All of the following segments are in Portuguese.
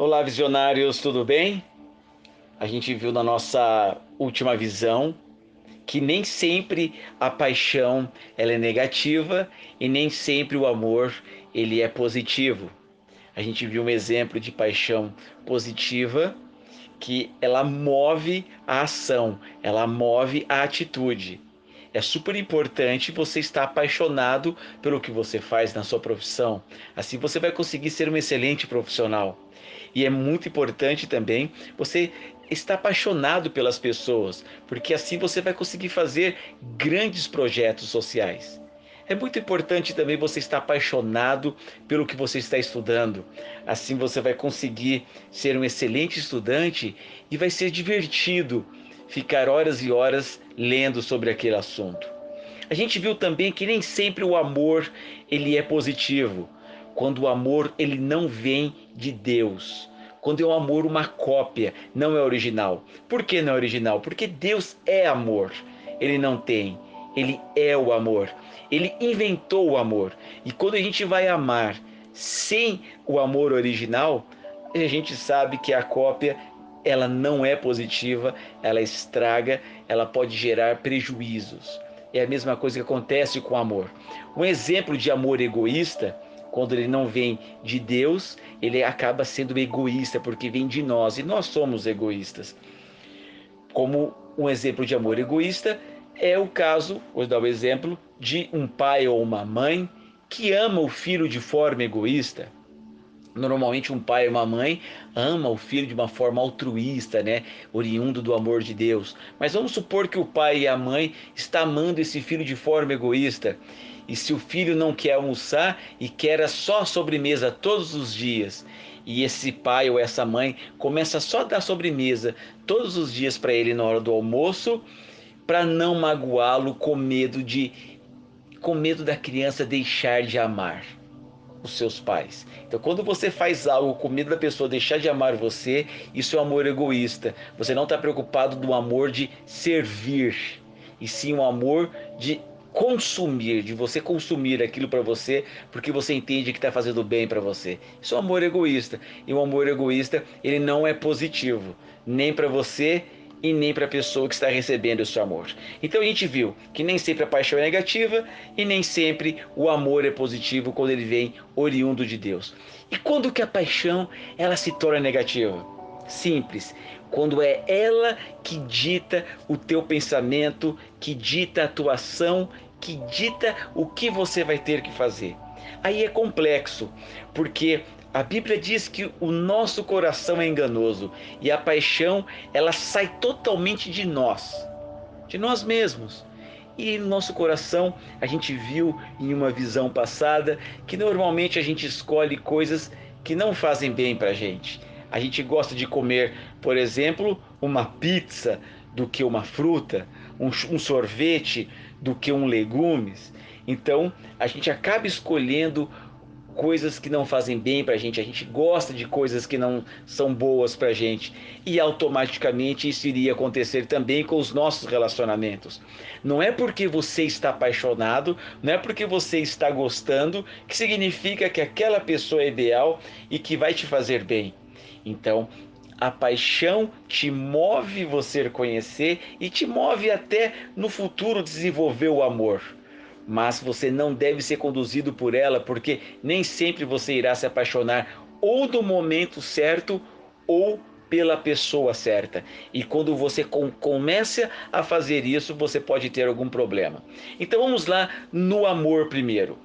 Olá, visionários, tudo bem? A gente viu na nossa última visão que nem sempre a paixão ela é negativa e nem sempre o amor ele é positivo. A gente viu um exemplo de paixão positiva que ela move a ação, ela move a atitude. É super importante você estar apaixonado pelo que você faz na sua profissão. Assim você vai conseguir ser um excelente profissional. E é muito importante também você estar apaixonado pelas pessoas, porque assim você vai conseguir fazer grandes projetos sociais. É muito importante também você estar apaixonado pelo que você está estudando. Assim você vai conseguir ser um excelente estudante e vai ser divertido ficar horas e horas lendo sobre aquele assunto. A gente viu também que nem sempre o amor ele é positivo. Quando o amor ele não vem de Deus. Quando é o amor uma cópia, não é original. Por que não é original? Porque Deus é amor. Ele não tem. Ele é o amor. Ele inventou o amor. E quando a gente vai amar sem o amor original, a gente sabe que a cópia ela não é positiva, ela estraga, ela pode gerar prejuízos. É a mesma coisa que acontece com o amor. Um exemplo de amor egoísta, quando ele não vem de Deus, ele acaba sendo egoísta porque vem de nós e nós somos egoístas. Como um exemplo de amor egoísta é o caso, vou dar o um exemplo, de um pai ou uma mãe que ama o filho de forma egoísta. Normalmente um pai ou uma mãe ama o filho de uma forma altruísta, né, oriundo do amor de Deus. Mas vamos supor que o pai e a mãe está amando esse filho de forma egoísta. E se o filho não quer almoçar e quer só sobremesa todos os dias, e esse pai ou essa mãe começa só a dar sobremesa todos os dias para ele na hora do almoço, para não magoá-lo com medo de com medo da criança deixar de amar os seus pais. Então, quando você faz algo com medo da pessoa deixar de amar você, isso é um amor egoísta. Você não está preocupado do amor de servir, e sim o um amor de consumir, de você consumir aquilo para você, porque você entende que está fazendo bem para você. Isso é um amor egoísta. E o um amor egoísta, ele não é positivo, nem para você e nem para a pessoa que está recebendo esse amor. Então a gente viu que nem sempre a paixão é negativa e nem sempre o amor é positivo quando ele vem oriundo de Deus. E quando que a paixão ela se torna negativa? Simples, quando é ela que dita o teu pensamento, que dita a tua ação, que dita o que você vai ter que fazer. Aí é complexo, porque a Bíblia diz que o nosso coração é enganoso e a paixão ela sai totalmente de nós, de nós mesmos. E no nosso coração, a gente viu em uma visão passada que normalmente a gente escolhe coisas que não fazem bem para gente. A gente gosta de comer, por exemplo, uma pizza do que uma fruta, um, um sorvete do que um legumes. Então, a gente acaba escolhendo coisas que não fazem bem para a gente, a gente gosta de coisas que não são boas para a gente e automaticamente isso iria acontecer também com os nossos relacionamentos. Não é porque você está apaixonado, não é porque você está gostando que significa que aquela pessoa é ideal e que vai te fazer bem. Então, a paixão te move você conhecer e te move até no futuro desenvolver o amor mas você não deve ser conduzido por ela, porque nem sempre você irá se apaixonar ou no momento certo ou pela pessoa certa. E quando você com, começa a fazer isso, você pode ter algum problema. Então vamos lá no amor primeiro.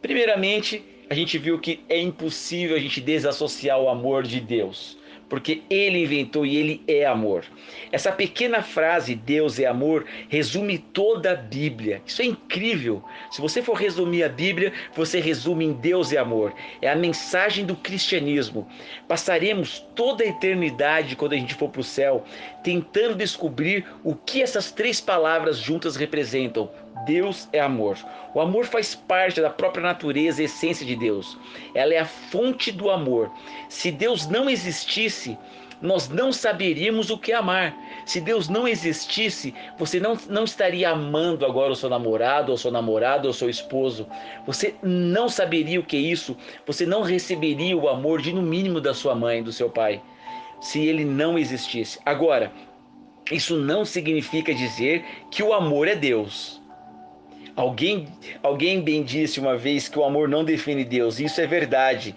Primeiramente, a gente viu que é impossível a gente desassociar o amor de Deus porque ele inventou e ele é amor. Essa pequena frase, Deus é amor, resume toda a Bíblia. Isso é incrível. Se você for resumir a Bíblia, você resume em Deus é amor. É a mensagem do cristianismo. Passaremos toda a eternidade, quando a gente for para o céu, tentando descobrir o que essas três palavras juntas representam Deus é amor. O amor faz parte da própria natureza essência de Deus. Ela é a fonte do amor. Se Deus não existisse, nós não saberíamos o que é amar. Se Deus não existisse, você não, não estaria amando agora o seu namorado, ou seu namorado, ou seu esposo. Você não saberia o que é isso. Você não receberia o amor de no mínimo da sua mãe, do seu pai, se ele não existisse. Agora, isso não significa dizer que o amor é Deus. Alguém, alguém bem disse uma vez que o amor não define Deus. Isso é verdade.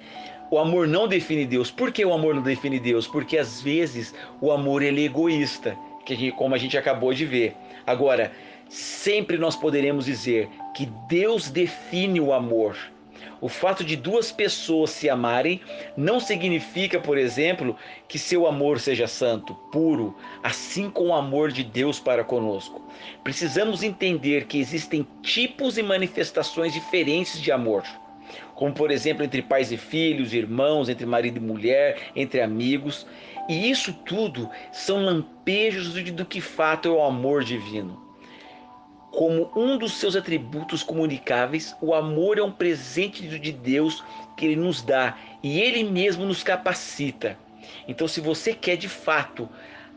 O amor não define Deus. Por que o amor não define Deus? Porque às vezes o amor ele é egoísta, que a gente, como a gente acabou de ver. Agora, sempre nós poderemos dizer que Deus define o amor. O fato de duas pessoas se amarem não significa, por exemplo, que seu amor seja santo, puro, assim como o amor de Deus para conosco. Precisamos entender que existem tipos e manifestações diferentes de amor como por exemplo entre pais e filhos, irmãos, entre marido e mulher, entre amigos. E isso tudo são lampejos do que fato é o amor divino. Como um dos seus atributos comunicáveis, o amor é um presente de Deus que ele nos dá e ele mesmo nos capacita. Então, se você quer de fato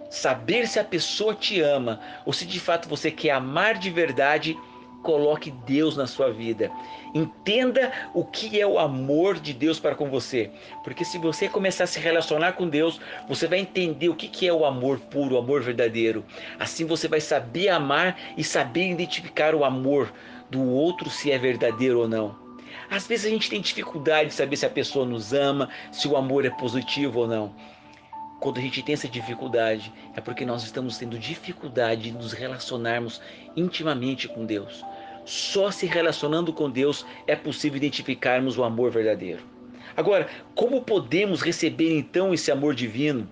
saber se a pessoa te ama ou se de fato você quer amar de verdade, Coloque Deus na sua vida. Entenda o que é o amor de Deus para com você. Porque se você começar a se relacionar com Deus, você vai entender o que é o amor puro, o amor verdadeiro. Assim você vai saber amar e saber identificar o amor do outro, se é verdadeiro ou não. Às vezes a gente tem dificuldade de saber se a pessoa nos ama, se o amor é positivo ou não. Quando a gente tem essa dificuldade, é porque nós estamos tendo dificuldade de nos relacionarmos intimamente com Deus. Só se relacionando com Deus é possível identificarmos o amor verdadeiro. Agora, como podemos receber então esse amor divino?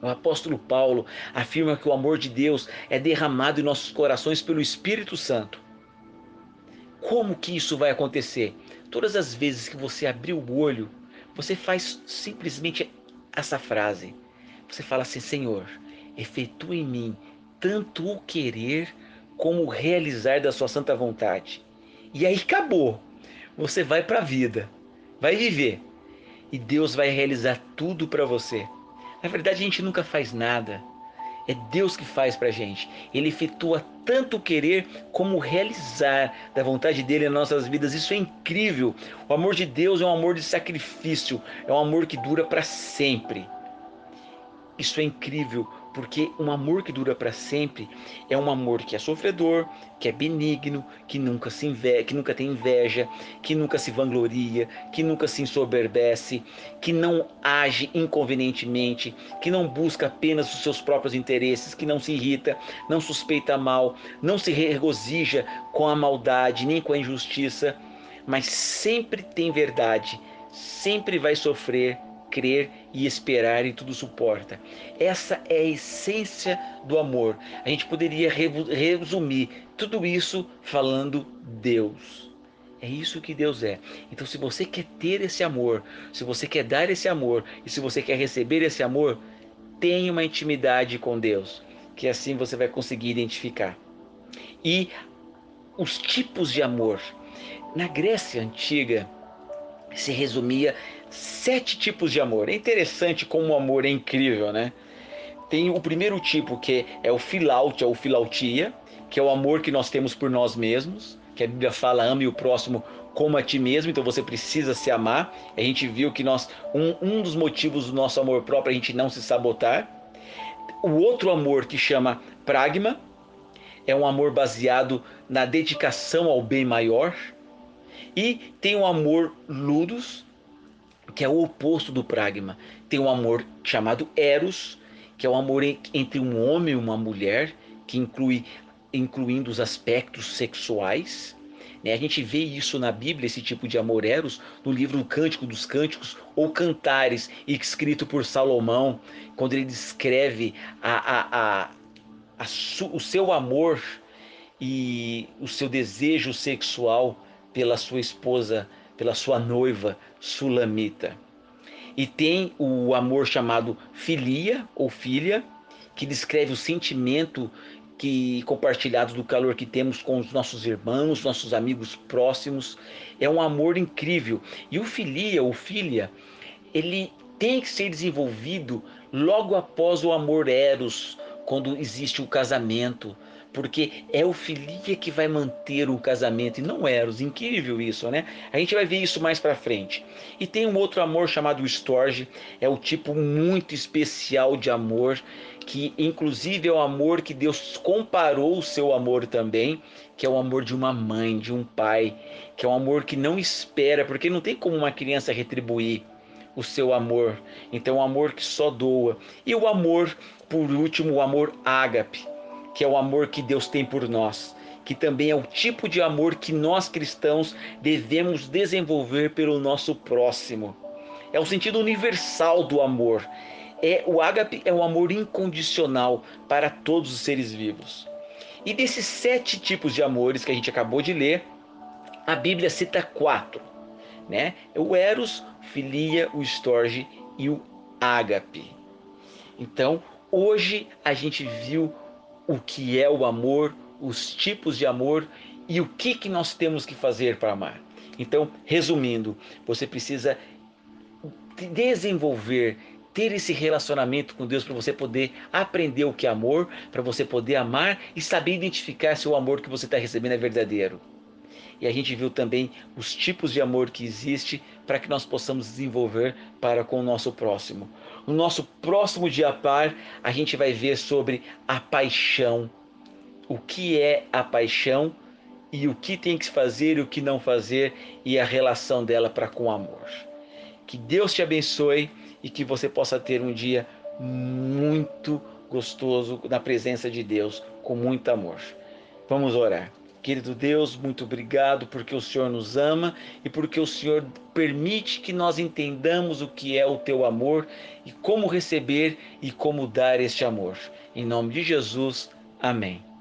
O apóstolo Paulo afirma que o amor de Deus é derramado em nossos corações pelo Espírito Santo. Como que isso vai acontecer? Todas as vezes que você abrir o olho, você faz simplesmente essa frase. Você fala assim: Senhor, efetua em mim tanto o querer como realizar da sua santa vontade. E aí acabou. Você vai para a vida, vai viver. E Deus vai realizar tudo para você. Na verdade, a gente nunca faz nada. É Deus que faz para gente. Ele efetua tanto querer como realizar da vontade dele nas nossas vidas. Isso é incrível. O amor de Deus é um amor de sacrifício, é um amor que dura para sempre. Isso é incrível, porque um amor que dura para sempre é um amor que é sofredor, que é benigno, que nunca se inveja, que nunca tem inveja, que nunca se vangloria, que nunca se ensoberbece, que não age inconvenientemente, que não busca apenas os seus próprios interesses, que não se irrita, não suspeita mal, não se regozija com a maldade nem com a injustiça, mas sempre tem verdade, sempre vai sofrer crer e esperar e tudo suporta. Essa é a essência do amor. A gente poderia resumir tudo isso falando Deus. É isso que Deus é. Então, se você quer ter esse amor, se você quer dar esse amor e se você quer receber esse amor, tenha uma intimidade com Deus, que assim você vai conseguir identificar. E os tipos de amor. Na Grécia antiga, se resumia sete tipos de amor. É interessante como o amor é incrível, né? Tem o primeiro tipo que é o filautia ou filautia, que é o amor que nós temos por nós mesmos, que a Bíblia fala ame o próximo como a ti mesmo, então você precisa se amar. A gente viu que nós um, um dos motivos do nosso amor próprio é a gente não se sabotar. O outro amor que chama pragma é um amor baseado na dedicação ao bem maior. E tem o amor ludus, que é o oposto do pragma. Tem um amor chamado eros, que é o amor entre um homem e uma mulher, que inclui incluindo os aspectos sexuais. Né? A gente vê isso na Bíblia, esse tipo de amor eros, no livro Cântico dos Cânticos ou Cantares, escrito por Salomão, quando ele descreve a, a, a, a o seu amor e o seu desejo sexual pela sua esposa, pela sua noiva sulamita. E tem o amor chamado filia ou filha, que descreve o sentimento que compartilhado do calor que temos com os nossos irmãos, nossos amigos próximos. É um amor incrível. E o filia ou filha, ele tem que ser desenvolvido logo após o amor eros, quando existe o casamento, porque é o filia que vai manter o casamento e não eros. Incrível isso, né? A gente vai ver isso mais para frente. E tem um outro amor chamado storge, é o tipo muito especial de amor que inclusive é o amor que Deus comparou o seu amor também, que é o amor de uma mãe, de um pai, que é um amor que não espera, porque não tem como uma criança retribuir o seu amor. Então, o um amor que só doa. E o amor, por último, o amor ágape, que é o amor que Deus tem por nós, que também é o tipo de amor que nós cristãos devemos desenvolver pelo nosso próximo. É o sentido universal do amor. É o ágape é o amor incondicional para todos os seres vivos. E desses sete tipos de amores que a gente acabou de ler, a Bíblia cita quatro, né? O eros, filia, o storge e o ágape. Então, hoje a gente viu o que é o amor, os tipos de amor e o que, que nós temos que fazer para amar. Então, resumindo, você precisa desenvolver, ter esse relacionamento com Deus para você poder aprender o que é amor, para você poder amar e saber identificar se o amor que você está recebendo é verdadeiro. E a gente viu também os tipos de amor que existe para que nós possamos desenvolver para com o nosso próximo. No nosso próximo dia par, a gente vai ver sobre a paixão. O que é a paixão e o que tem que fazer e o que não fazer e a relação dela para com o amor. Que Deus te abençoe e que você possa ter um dia muito gostoso na presença de Deus, com muito amor. Vamos orar. Querido Deus, muito obrigado porque o Senhor nos ama e porque o Senhor permite que nós entendamos o que é o teu amor e como receber e como dar este amor. Em nome de Jesus, amém.